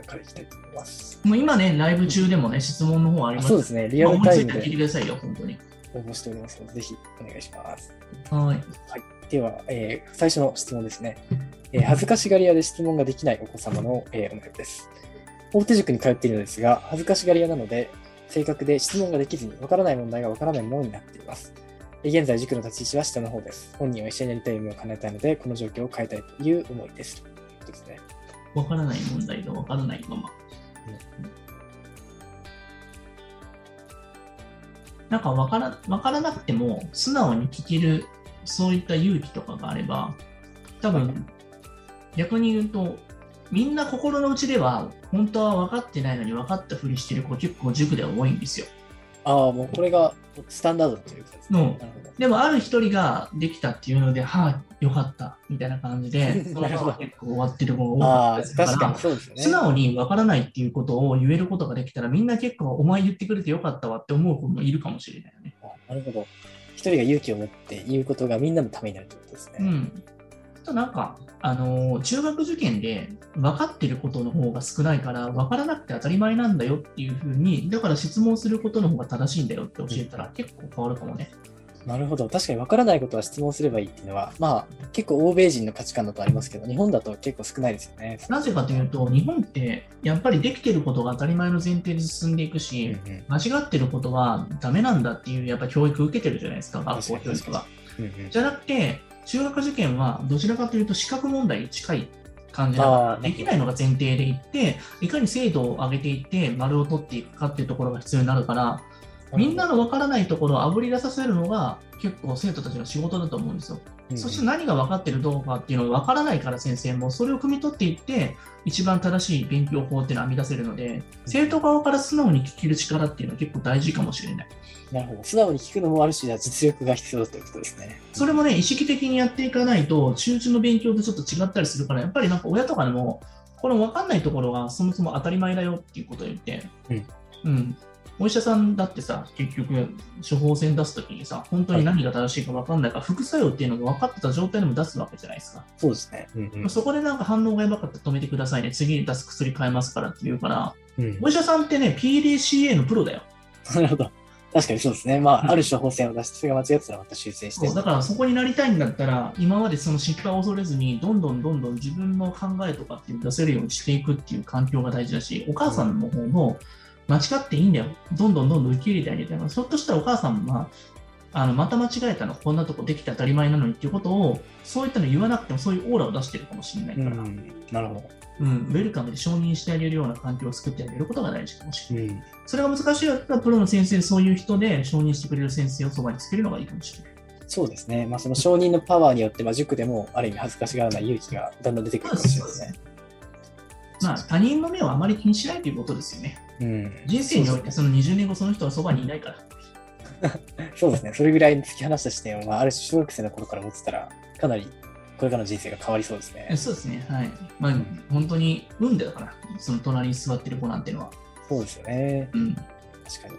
たからいきたいと思います。もう今ね、ライブ中でもね、質問の方ありますあそうですね、リアルタイムまあ思いついたら聞いてでくださいよ、本当に。応募しておりますので、ぜひお願いします。はい。はい。では、えー最初の質問ですね。えー恥ずかしがり屋で質問ができないお子様の、えーお悩みです。大手塾に通っているのですが、恥ずかしがり屋なので、正確で質問ができずに、わからない問題がわからないものになっています。えー現在、塾の立ち位置は下の方です。本人は一緒にやりたい夢を叶えたいので、この状況を変えたいという思いです。ということですね。わからない問題がわからないまま。なんかわからわからなくても、素直に聞ける、そういった勇気とかがあれば、多分、逆に言うと、みんな心の内では、本当は分かってないのに分かったふりしてる子結構塾では多いんですよ。ああ、もうこれがスタンダードということで。でも、ある一人ができたっていうので、はあ、よかった、みたいな感じで、そのまま結構終わってる子が多ああ、かったですからね。素直に分からないっていうことを言えることができたら、みんな結構、お前言ってくれてよかったわって思う子もいるかもしれないよね。あなるほど。一人が勇気を持って言うことがみんなのためになるということですね。うん。あとなんか、あのー中学受験で分かってることの方が少ないから、分からなくて当たり前なんだよっていうふうに、だから質問することの方が正しいんだよって教えたら、結構変わるかもね。なるほど。確かに分からないことは質問すればいいっていうのは、まあ、結構欧米人の価値観だとありますけど、日本だと結構少ないですよね。なぜかというと、日本ってやっぱりできてることが当たり前の前提で進んでいくし、うんうん間違ってることはダメなんだっていうやっぱ教育受けてるじゃないですか、学校教育は。うんうんじゃなくて、中学受験はどちらかというと資格問題に近い感じだからあーできないのが前提でいって、いかに精度を上げていって丸を取っていくかっていうところが必要になるから、みんなの分からないところをあぶり出させるのが結構生徒たちの仕事だと思うんですよ。うんそして何が分かってるどうかっていうのが分からないから先生もそれを汲み取っていって一番正しい勉強法っていうのを編み出せるので生徒側から素直に聞ける力っていうのは結構大事かもしれない。なるほど。素直に聞くのもある種、実力が必要だということですね。それもね意識的にやっていかないと中1の勉強とちょっと違ったりするからやっぱりなんか親とかでもこの分かんないところがそもそも当たり前だよっていうことを言って、うんうんお医者さんだってさ、結局、処方箋出すときにさ、本当に何が正しいか分かんないから、副作用っていうのが分かってた状態でも出すわけじゃないですか。そうですね。うんうんそこでなんか反応がやばかったら止めてくださいね、次に出す薬変えますからって言うから、うんお医者さんってね、PDCA のプロだよ。なるほど。確かにそうですね。まうんあ、ある処方箋を出して、それが間違ってたらまた修正して。だからそこになりたいんだったら、今までその失敗を恐れずに、どんどんどんどん自分の考えとかっていうのを出せるようにしていくっていう環境が大事だし、お母さんの方も間違っていいんだよ。どんどんどんどん受け入れてあげて。ひょっとしたらお母さんは、あのまた間違えたの、こんなとこできて当たり前なのにっていうことを、そういったの言わなくても、そういうオーラを出してるかもしれないから、うん。なるほど。うん、ウェルカムで承認してあげるような環境を作ってあげることが大事かもしれない。うん。それが難しいよったら、プロの先生、そういう人で承認してくれる先生をそばにつけるのがいいかもしれない。そうですね。まあ、その承認のパワーによって、まあ、塾でもある意味恥ずかしがらない勇気がだんだん出てくるかもしれないですね。まあ、他人の目をあまり気にしないということですよね。うん。人生においてその20年後その人はそばにいないから。そうですね。それぐらいの突き放した視点を、まあ、ある種小学生の頃から持ってたら、かなりこれからの人生が変わりそうですね。そうですね。はい。まあ、本当に運でだから、その隣に座ってる子なんていうのは。そうですよね。うん。確かに。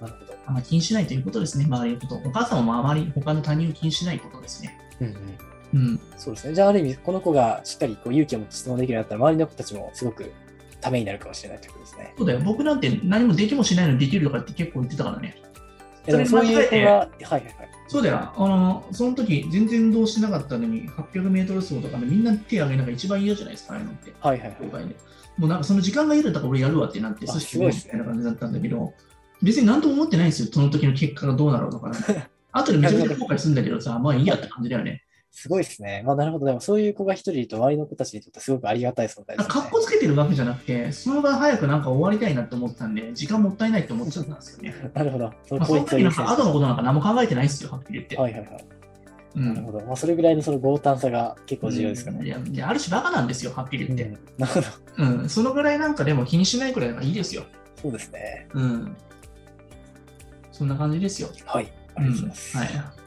なるほど。あんま気にしないということですね。周りのこと。お母さんもあまり他の他人を気にしないことですね。うんうん。うん。そうですね。じゃあ、ある意味、この子がしっかりこう勇気を持って質問できるようになったら、周りの子たちもすごくためになるかもしれないということですね。そうだよ。僕なんて何もできもしないのにできるとかって結構言ってたからね。いやでもそういう子が、はいはいはい。そうだよ。あの、その時全然運動してなかったのに、800メートル走とかでみんな手挙げるのが一番嫌じゃないですか、ああいうのって。はいはいはい。もうなんかその時間が嫌だったから俺やるわってなって、あそしてみたいな感じだったんだけど、別に何とも思ってないんですよ、その時の結果がどうなろうとか、後でめちゃめちゃ後悔するんだけどさ、まあいいやって感じだよね。すごいですね。まあなるほど。でもそういう子が一人いると、周りの子たちにとってすごくありがたい存在ですね。かっこつけてるわけじゃなくて、その場早くなんか終わりたいなって思ったんで、時間もったいないって思っちゃったんですよね。なるほど。そまあ、その時なんか後のことなんか何も考えてないですよ、はっきり言って。はいはいはい。うんなるほど。まあそれぐらいのその強胆さが結構重要ですかね。いやいやある種バカなんですよ、はっきり言って。うんなるほど。うん、そのぐらいなんかでも気にしないくらいがいいですよ。そうですね。うん。そんな感じですよ。はい。ありがとうございます。はい。